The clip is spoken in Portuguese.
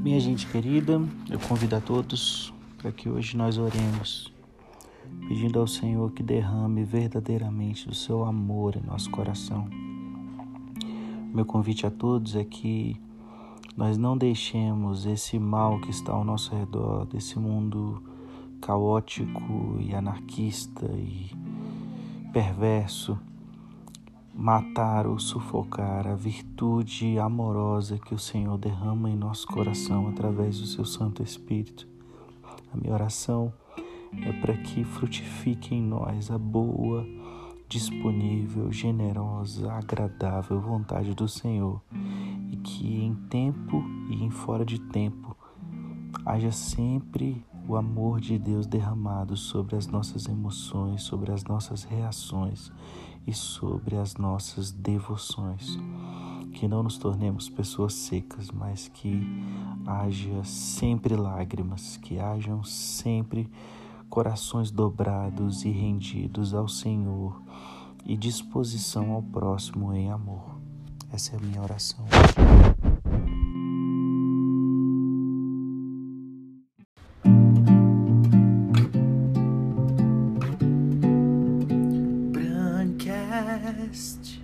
Minha gente querida, eu convido a todos para que hoje nós oremos, pedindo ao Senhor que derrame verdadeiramente o seu amor em nosso coração. Meu convite a todos é que nós não deixemos esse mal que está ao nosso redor, desse mundo caótico e anarquista e perverso, matar ou sufocar a virtude amorosa que o Senhor derrama em nosso coração através do seu Santo Espírito. A minha oração é para que frutifique em nós a boa, disponível, generosa, agradável vontade do Senhor e que em tempo e em fora de tempo haja sempre o amor de Deus derramado sobre as nossas emoções, sobre as nossas reações e sobre as nossas devoções. Que não nos tornemos pessoas secas, mas que haja sempre lágrimas, que hajam sempre corações dobrados e rendidos ao Senhor e disposição ao próximo em amor. Essa é a minha oração. past